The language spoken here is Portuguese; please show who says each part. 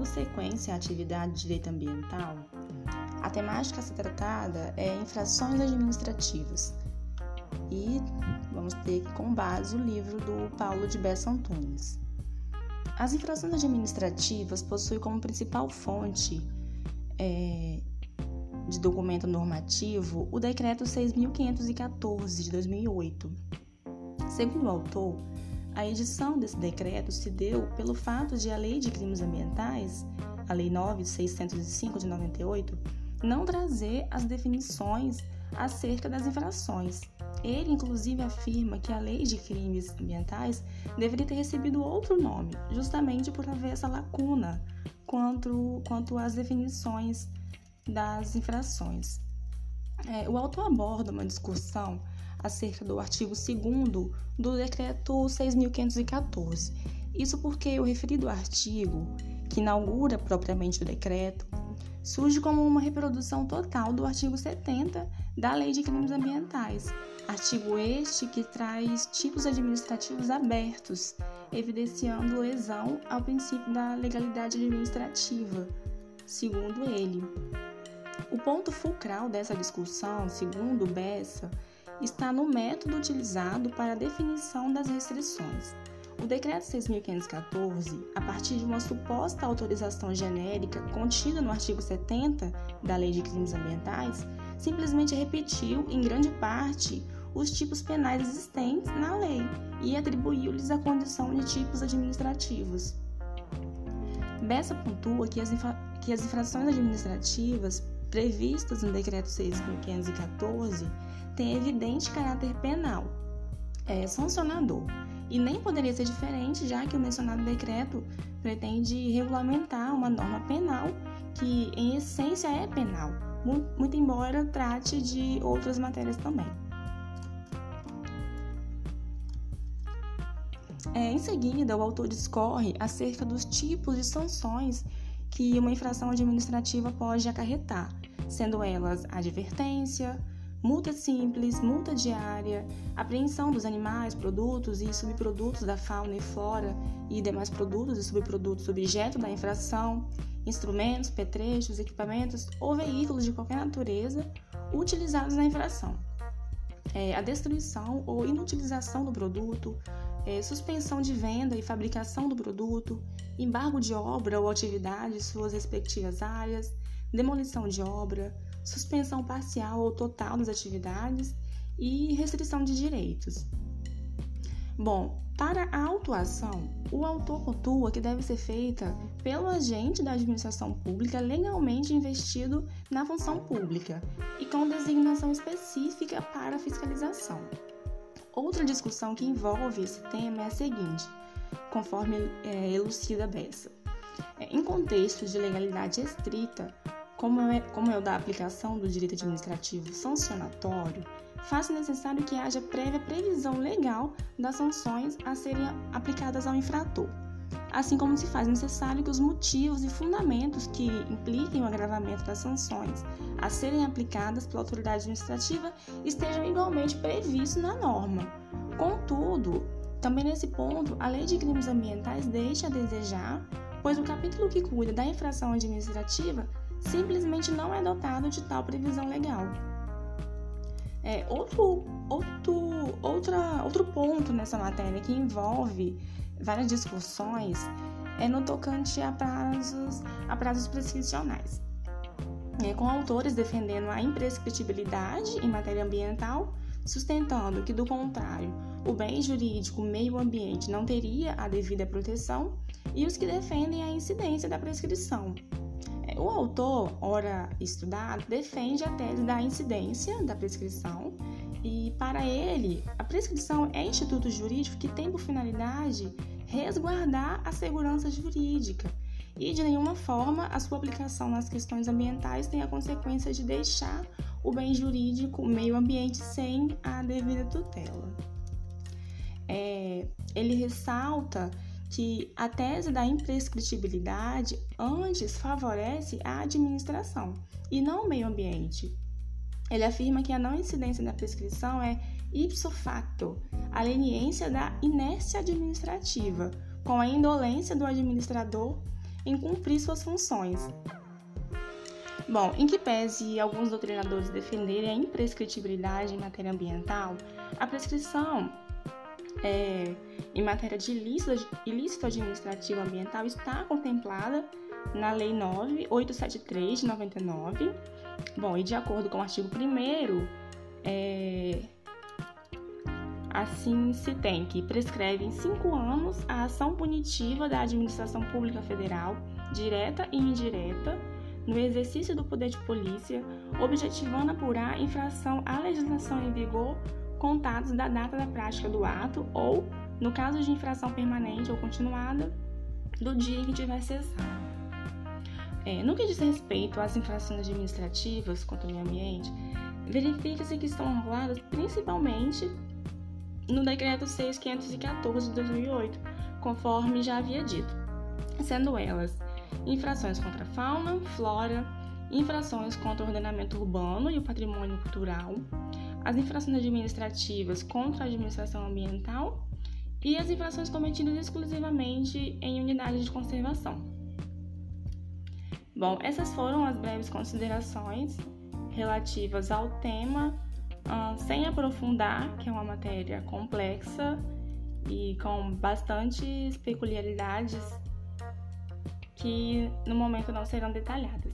Speaker 1: dando sequência à atividade de direito ambiental, a temática a ser tratada é infrações administrativas. E vamos ter com base o livro do Paulo de Bessa Antunes. As infrações administrativas possuem como principal fonte é, de documento normativo o Decreto 6.514 de 2008. Segundo o autor, a edição desse decreto se deu pelo fato de a Lei de Crimes Ambientais, a Lei 9605 de 98, não trazer as definições acerca das infrações. Ele, inclusive, afirma que a Lei de Crimes Ambientais deveria ter recebido outro nome, justamente por haver essa lacuna quanto, quanto às definições das infrações. É, o autor aborda uma discussão acerca do artigo 2 do Decreto 6.514. Isso porque o referido artigo, que inaugura propriamente o decreto, surge como uma reprodução total do artigo 70 da Lei de Crimes Ambientais. Artigo este que traz tipos administrativos abertos, evidenciando lesão ao princípio da legalidade administrativa, segundo ele. O ponto fulcral dessa discussão, segundo Bessa, está no método utilizado para a definição das restrições. O Decreto 6.514, a partir de uma suposta autorização genérica contida no artigo 70 da Lei de Crimes Ambientais, simplesmente repetiu, em grande parte, os tipos penais existentes na lei e atribuiu-lhes a condição de tipos administrativos. Bessa pontua que as, que as infrações administrativas previstas no Decreto 6.514 têm evidente caráter penal, é, sancionador, e nem poderia ser diferente, já que o mencionado decreto pretende regulamentar uma norma penal que, em essência, é penal, muito embora trate de outras matérias também. É, em seguida, o autor discorre acerca dos tipos de sanções que uma infração administrativa pode acarretar, sendo elas advertência, multa simples, multa diária, apreensão dos animais, produtos e subprodutos da fauna e flora e demais produtos e subprodutos objeto da infração, instrumentos, petrechos, equipamentos ou veículos de qualquer natureza utilizados na infração. É, a destruição ou inutilização do produto, é, suspensão de venda e fabricação do produto, embargo de obra ou atividade suas respectivas áreas, demolição de obra, suspensão parcial ou total das atividades e restrição de direitos. Bom, para a autuação, o autor pontua que deve ser feita pelo agente da administração pública legalmente investido na função pública e com designação específica para fiscalização. Outra discussão que envolve esse tema é a seguinte, conforme é, elucida Bessa. É, em contextos de legalidade estrita, como é, como é o da aplicação do direito administrativo sancionatório, faz necessário que haja prévia previsão legal das sanções a serem aplicadas ao infrator, assim como se faz necessário que os motivos e fundamentos que impliquem o agravamento das sanções a serem aplicadas pela autoridade administrativa estejam igualmente previstos na norma. Contudo, também nesse ponto, a Lei de Crimes Ambientais deixa a desejar, pois o capítulo que cuida da infração administrativa simplesmente não é dotado de tal previsão legal. É, outro, outro, outra, outro ponto nessa matéria que envolve várias discussões é no tocante a prazos, a prazos prescricionais. É, com autores defendendo a imprescritibilidade em matéria ambiental, sustentando que, do contrário, o bem jurídico meio ambiente não teria a devida proteção, e os que defendem a incidência da prescrição. O autor, ora estudado, defende a tese da incidência da prescrição e, para ele, a prescrição é instituto jurídico que tem por finalidade resguardar a segurança jurídica e, de nenhuma forma, a sua aplicação nas questões ambientais tem a consequência de deixar o bem jurídico, o meio ambiente, sem a devida tutela. É, ele ressalta que a tese da imprescritibilidade antes favorece a administração e não o meio ambiente. Ele afirma que a não incidência da prescrição é ipso facto, a leniência da inércia administrativa, com a indolência do administrador em cumprir suas funções. Bom, em que pese alguns doutrinadores defenderem a imprescritibilidade em matéria ambiental, a prescrição é, em matéria de ilícito, ilícito administrativo ambiental está contemplada na Lei 9873 de 99. Bom, e de acordo com o artigo 1 é, assim se tem que prescreve em cinco anos a ação punitiva da administração pública federal, direta e indireta, no exercício do poder de polícia, objetivando apurar infração à legislação em vigor contados da data da prática do ato ou, no caso de infração permanente ou continuada, do dia em que tiver cessado. É, no que diz respeito às infrações administrativas contra o meio ambiente, verifica-se que estão reguladas principalmente no Decreto 6514 de 2008, conforme já havia dito, sendo elas infrações contra a fauna, flora, infrações contra o ordenamento urbano e o patrimônio cultural, as infrações administrativas contra a administração ambiental e as infrações cometidas exclusivamente em unidades de conservação. Bom, essas foram as breves considerações relativas ao tema, uh, sem aprofundar, que é uma matéria complexa e com bastantes peculiaridades que no momento não serão detalhadas.